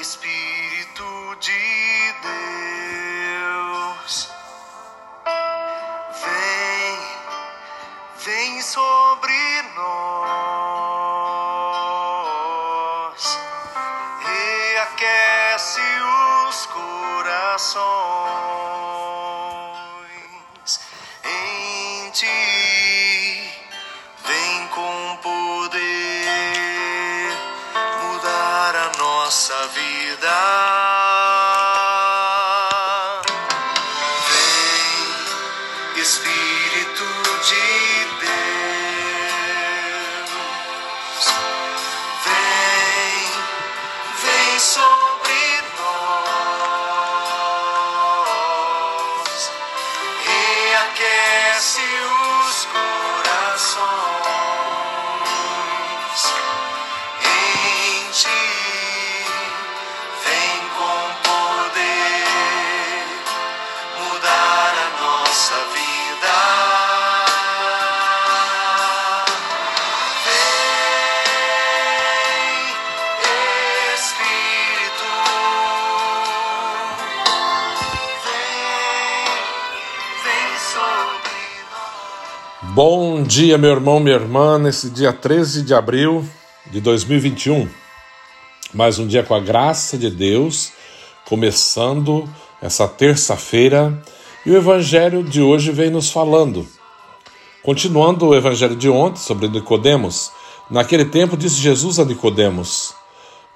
Espírito de Deus, vem, vem sobre nós, reaquece os corações. Em ti, Bom dia, meu irmão, minha irmã, nesse dia 13 de abril de 2021. Mais um dia com a graça de Deus, começando essa terça-feira, e o evangelho de hoje vem nos falando. Continuando o evangelho de ontem sobre Nicodemos, naquele tempo disse Jesus a Nicodemos: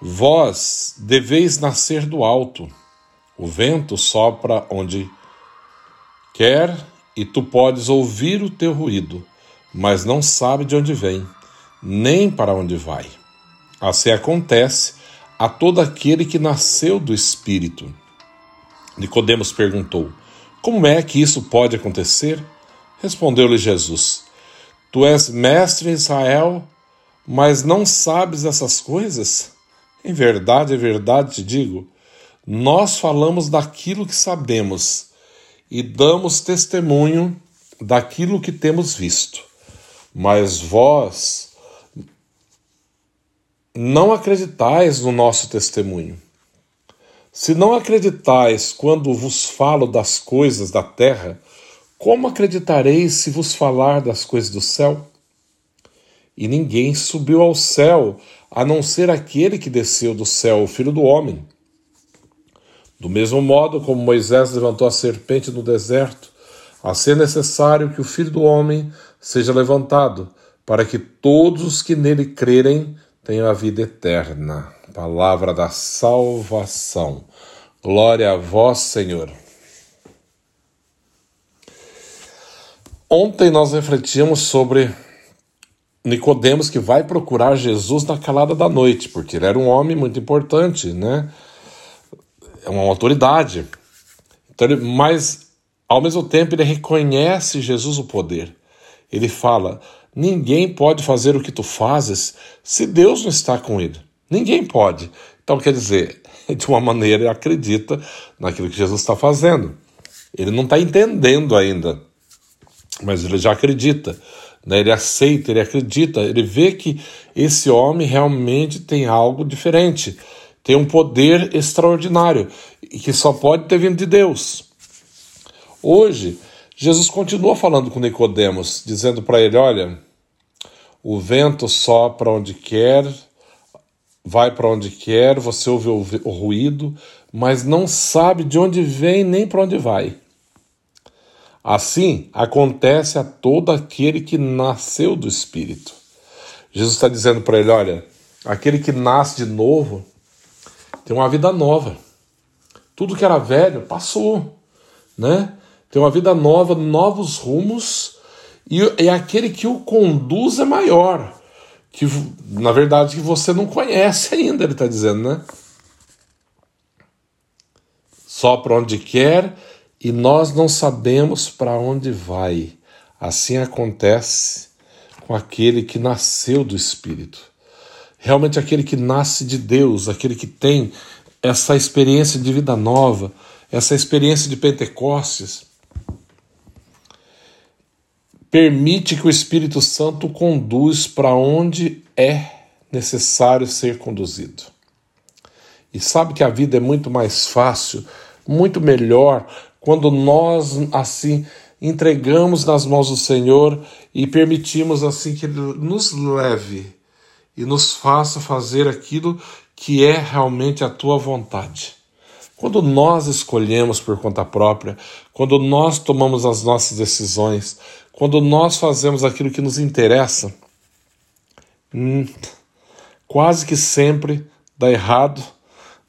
Vós deveis nascer do alto. O vento sopra onde quer e tu podes ouvir o teu ruído, mas não sabe de onde vem, nem para onde vai. Assim acontece a todo aquele que nasceu do Espírito. Nicodemos perguntou: Como é que isso pode acontecer? Respondeu-lhe Jesus: Tu és mestre em Israel, mas não sabes essas coisas? Em verdade, em verdade te digo, nós falamos daquilo que sabemos e damos testemunho daquilo que temos visto. Mas vós não acreditais no nosso testemunho. Se não acreditais quando vos falo das coisas da terra, como acreditareis se vos falar das coisas do céu? E ninguém subiu ao céu a não ser aquele que desceu do céu, o Filho do Homem. Do mesmo modo como Moisés levantou a serpente no deserto, assim é necessário que o Filho do Homem seja levantado, para que todos os que nele crerem tenham a vida eterna. Palavra da salvação. Glória a vós, Senhor. Ontem nós refletimos sobre Nicodemos que vai procurar Jesus na calada da noite, porque ele era um homem muito importante, né? É uma autoridade. Então, ele, mas ao mesmo tempo ele reconhece Jesus o poder. Ele fala: ninguém pode fazer o que tu fazes se Deus não está com ele. Ninguém pode. Então quer dizer, de uma maneira ele acredita naquilo que Jesus está fazendo. Ele não está entendendo ainda, mas ele já acredita. Né? Ele aceita, ele acredita, ele vê que esse homem realmente tem algo diferente, tem um poder extraordinário e que só pode ter vindo de Deus. Hoje, Jesus continua falando com Nicodemos, dizendo para ele: olha, o vento sopra onde quer, vai para onde quer, você ouve o, ruído, mas não sabe de onde vem nem para onde vai. Assim acontece a todo aquele que nasceu do Espírito. Jesus está dizendo para ele: olha, aquele que nasce de novo tem uma vida nova. Tudo que era velho passou, né? Tem uma vida nova, novos rumos, e é aquele que o conduz é maior, que na verdade que você não conhece ainda, ele está dizendo, né? Só para onde quer e nós não sabemos para onde vai. Assim acontece com aquele que nasceu do Espírito. Realmente aquele que nasce de Deus, aquele que tem essa experiência de vida nova, essa experiência de Pentecostes, permite que o Espírito Santo conduz para onde é necessário ser conduzido. E sabe que a vida é muito mais fácil, muito melhor, quando nós, assim, entregamos nas mãos do Senhor e permitimos, assim, que Ele nos leve e nos faça fazer aquilo que é realmente a tua vontade. Quando nós escolhemos por conta própria, quando nós tomamos as nossas decisões, quando nós fazemos aquilo que nos interessa, hum, quase que sempre dá errado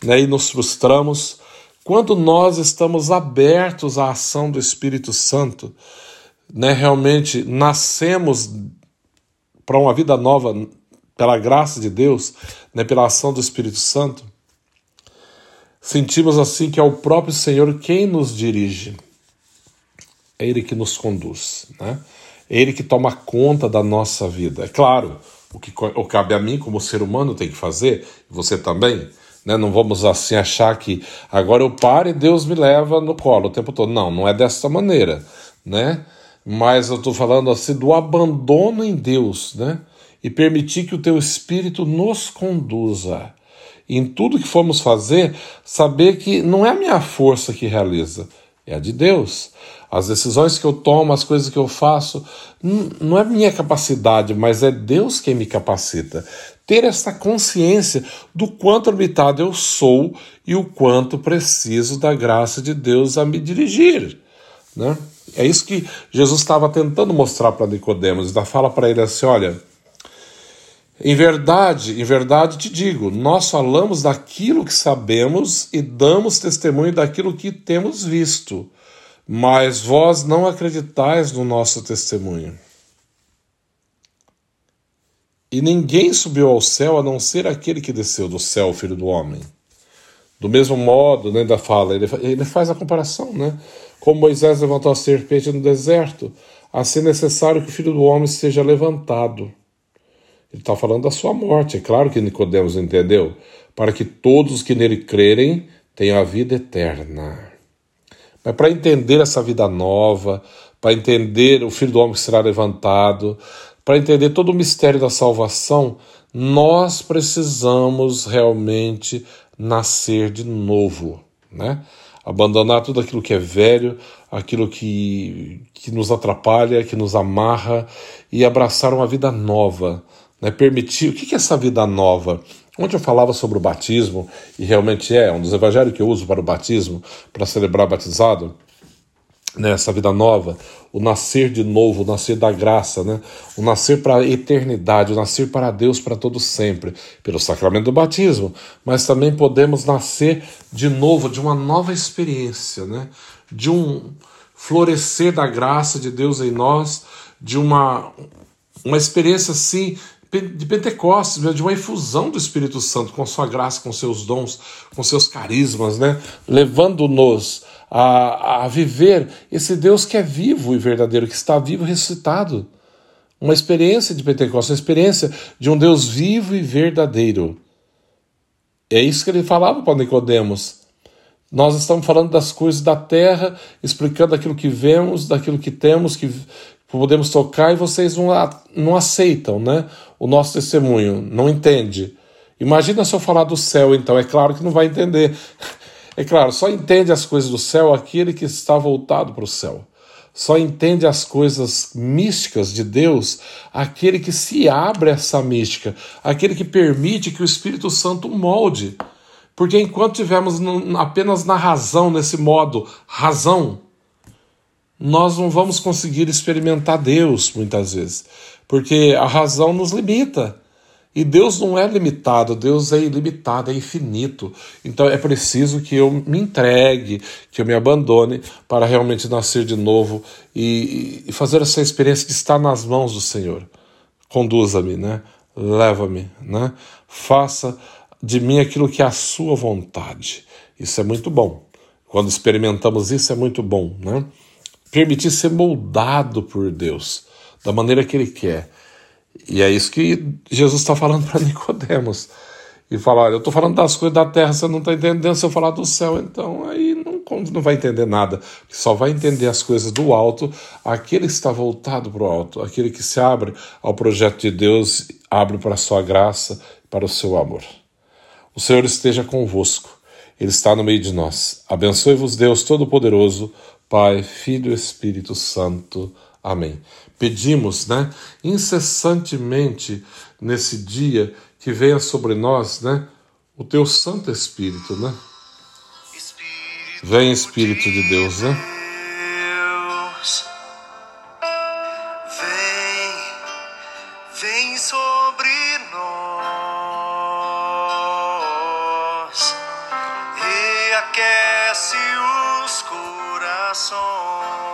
né, e nos frustramos. Quando nós estamos abertos à ação do Espírito Santo, né, realmente nascemos para uma vida nova pela graça de Deus, né, pela ação do Espírito Santo, sentimos assim que é o próprio Senhor quem nos dirige. É Ele que nos conduz, né? É Ele que toma conta da nossa vida. É claro, o que o cabe a mim como ser humano tem que fazer, você também. Né? Não vamos assim achar que agora eu paro e Deus me leva no colo o tempo todo. Não, não é dessa maneira, né? Mas eu estou falando assim do abandono em Deus, né? E permitir que o teu Espírito nos conduza. Em tudo que formos fazer, saber que não é a minha força que realiza, é a de Deus. As decisões que eu tomo, as coisas que eu faço, não é minha capacidade, mas é Deus quem me capacita. Ter essa consciência do quanto limitado eu sou e o quanto preciso da graça de Deus a me dirigir. Né? É isso que Jesus estava tentando mostrar para Nicodemos. Ainda fala para ele assim: olha. Em verdade, em verdade te digo, nós falamos daquilo que sabemos e damos testemunho daquilo que temos visto, mas vós não acreditais no nosso testemunho. E ninguém subiu ao céu a não ser aquele que desceu do céu, filho do homem. Do mesmo modo, né, fala, ele, ele faz a comparação, né? Como Moisés levantou a serpente no deserto, assim é necessário que o filho do homem seja levantado. Ele está falando da sua morte, é claro que Nicodemos entendeu, para que todos os que nele crerem tenham a vida eterna. Mas para entender essa vida nova, para entender o Filho do Homem que será levantado, para entender todo o mistério da salvação, nós precisamos realmente nascer de novo, né? Abandonar tudo aquilo que é velho, aquilo que, que nos atrapalha, que nos amarra e abraçar uma vida nova, né? Permitir. O que é essa vida nova? Ontem eu falava sobre o batismo, e realmente é um dos evangelhos que eu uso para o batismo, para celebrar batizado, né, vida nova, o nascer de novo, o nascer da graça, né? o nascer para a eternidade, o nascer para Deus para todo sempre, pelo sacramento do batismo, mas também podemos nascer de novo, de uma nova experiência, né? de um florescer da graça de Deus em nós, de uma, uma experiência assim de Pentecostes, de uma infusão do Espírito Santo com sua graça, com seus dons, com seus carismas, né? levando-nos a, a viver esse Deus que é vivo e verdadeiro, que está vivo e ressuscitado. Uma experiência de Pentecostes, uma experiência de um Deus vivo e verdadeiro. É isso que ele falava para Nicodemos. Nós estamos falando das coisas da terra, explicando aquilo que vemos, daquilo que temos, que podemos tocar, e vocês não, não aceitam né, o nosso testemunho, não entende. Imagina se eu falar do céu, então, é claro que não vai entender. É claro, só entende as coisas do céu aquele que está voltado para o céu. Só entende as coisas místicas de Deus aquele que se abre a essa mística, aquele que permite que o Espírito Santo molde. Porque enquanto tivermos apenas na razão, nesse modo, razão, nós não vamos conseguir experimentar Deus muitas vezes, porque a razão nos limita. E Deus não é limitado, Deus é ilimitado, é infinito. Então é preciso que eu me entregue, que eu me abandone para realmente nascer de novo e, e fazer essa experiência de estar nas mãos do Senhor. Conduza-me, né? Leva-me, né? Faça de mim aquilo que é a sua vontade. Isso é muito bom. Quando experimentamos isso é muito bom, né? Permitir ser moldado por Deus da maneira que Ele quer e é isso que Jesus está falando para Nicodemos. E falar, olha, eu estou falando das coisas da terra, você não está entendendo. Se eu falar do céu, então aí não, não vai entender nada. Só vai entender as coisas do alto aquele que está voltado para o alto, aquele que se abre ao projeto de Deus, abre para a sua graça, para o seu amor. O Senhor esteja convosco, Ele está no meio de nós. Abençoe-vos, Deus Todo-Poderoso, Pai, Filho e Espírito Santo. Amém. Pedimos, né, incessantemente nesse dia que venha sobre nós, né, o teu Santo Espírito, né? Vem Espírito de Deus, né? Vem, vem sobre nós e aquece coração.